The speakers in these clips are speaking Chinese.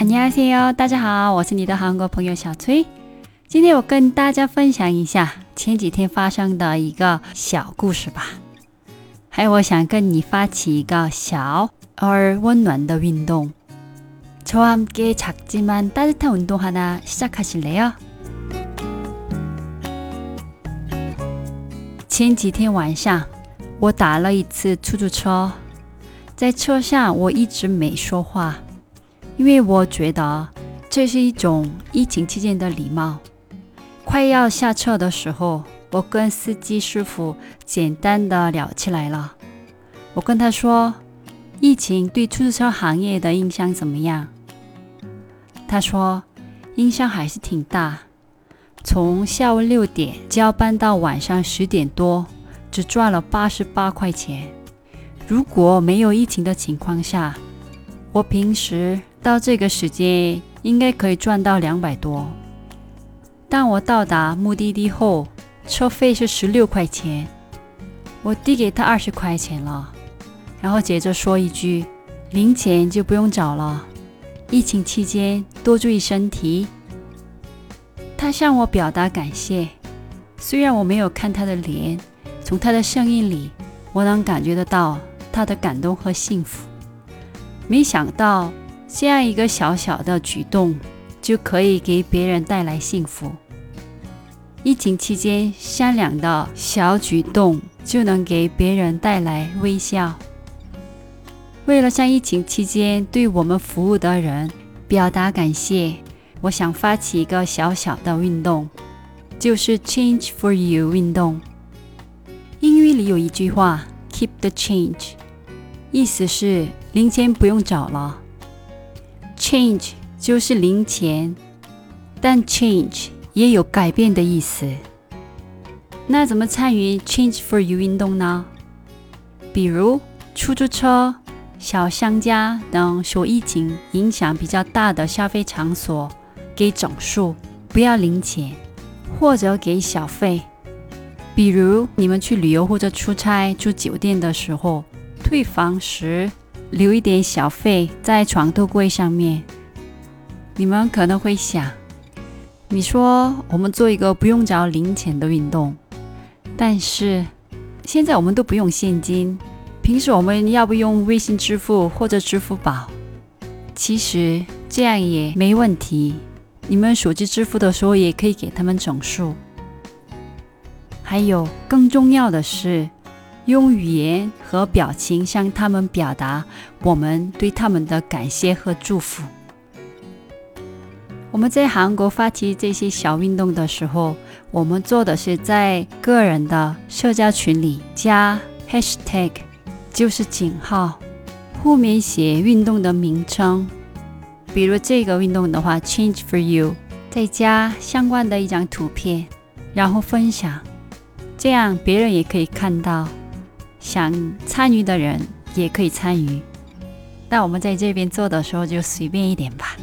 안녕하세요，大家好，我是你的韩国朋友小崔。今天我跟大家分享一下前几天发生的一个小故事吧。还有，我想跟你发起一个小而温暖的运动。저와함께작지만따뜻한운동하나시작하실래요前几天晚上，我打了一次出租车，在车上我一直没说话， 因为我觉得这是一种疫情期间的礼貌。快要下车的时候，我跟司机师傅简单的聊起来了。我跟他说，疫情对出租车行业的影响怎么样？他说，影响还是挺大。从下午六点交班到晚上十点多，只赚了八十八块钱。如果没有疫情的情况下，我平时到这个时间应该可以赚到两百多。当我到达目的地后，车费是十六块钱，我递给他二十块钱了，然后接着说一句：“零钱就不用找了，疫情期间多注意身体。”他向我表达感谢，虽然我没有看他的脸，从他的声音里，我能感觉得到他的感动和幸福。没想到这样一个小小的举动，就可以给别人带来幸福。疫情期间，善良的小举动就能给别人带来微笑。为了向疫情期间对我们服务的人表达感谢。我想发起一个小小的运动，就是 Change for You 运动。英语里有一句话，Keep the change，意思是零钱不用找了。Change 就是零钱，但 Change 也有改变的意思。那怎么参与 Change for You 运动呢？比如出租车、小商家等受疫情影响比较大的消费场所。给整数，不要零钱，或者给小费。比如你们去旅游或者出差住酒店的时候，退房时留一点小费在床头柜上面。你们可能会想，你说我们做一个不用找零钱的运动，但是现在我们都不用现金，平时我们要不用微信支付或者支付宝？其实这样也没问题。你们手机支付的时候也可以给他们整数。还有更重要的是，用语言和表情向他们表达我们对他们的感谢和祝福。我们在韩国发起这些小运动的时候，我们做的是在个人的社交群里加 hashtag，就是井号，后面写运动的名称。比如这个运动的话，Change for You，再加相关的一张图片，然后分享，这样别人也可以看到，想参与的人也可以参与。那我们在这边做的时候就随便一点吧，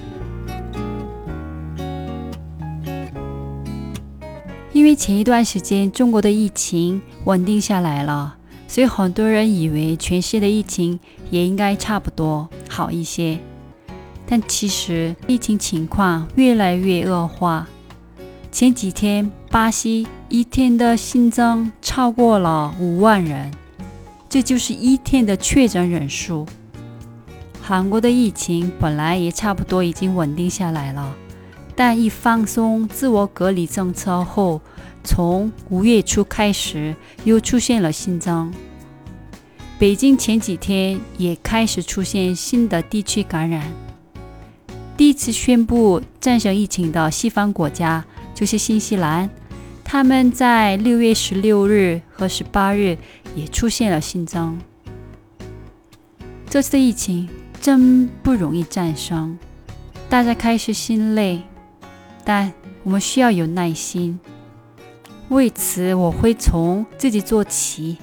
因为前一段时间中国的疫情稳定下来了，所以很多人以为全世界的疫情也应该差不多好一些。但其实疫情情况越来越恶化。前几天，巴西一天的新增超过了五万人，这就是一天的确诊人数。韩国的疫情本来也差不多已经稳定下来了，但一放松自我隔离政策后，从五月初开始又出现了新增。北京前几天也开始出现新的地区感染。第一次宣布战胜疫情的西方国家就是新西兰，他们在六月十六日和十八日也出现了新增。这次疫情真不容易战胜，大家开始心累，但我们需要有耐心。为此，我会从自己做起，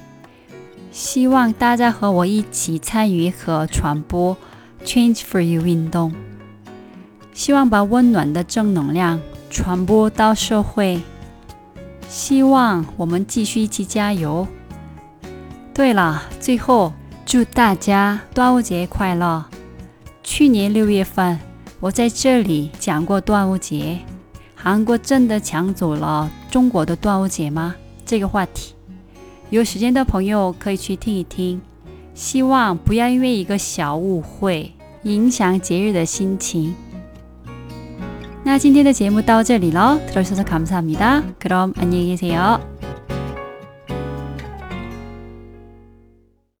希望大家和我一起参与和传播 “Change for You” 运动。希望把温暖的正能量传播到社会。希望我们继续一起加油。对了，最后祝大家端午节快乐！去年六月份我在这里讲过端午节，韩国真的抢走了中国的端午节吗？这个话题，有时间的朋友可以去听一听。希望不要因为一个小误会影响节日的心情。 那今天的节目到这里了，들어주셔서감사합니다그럼안녕히계세요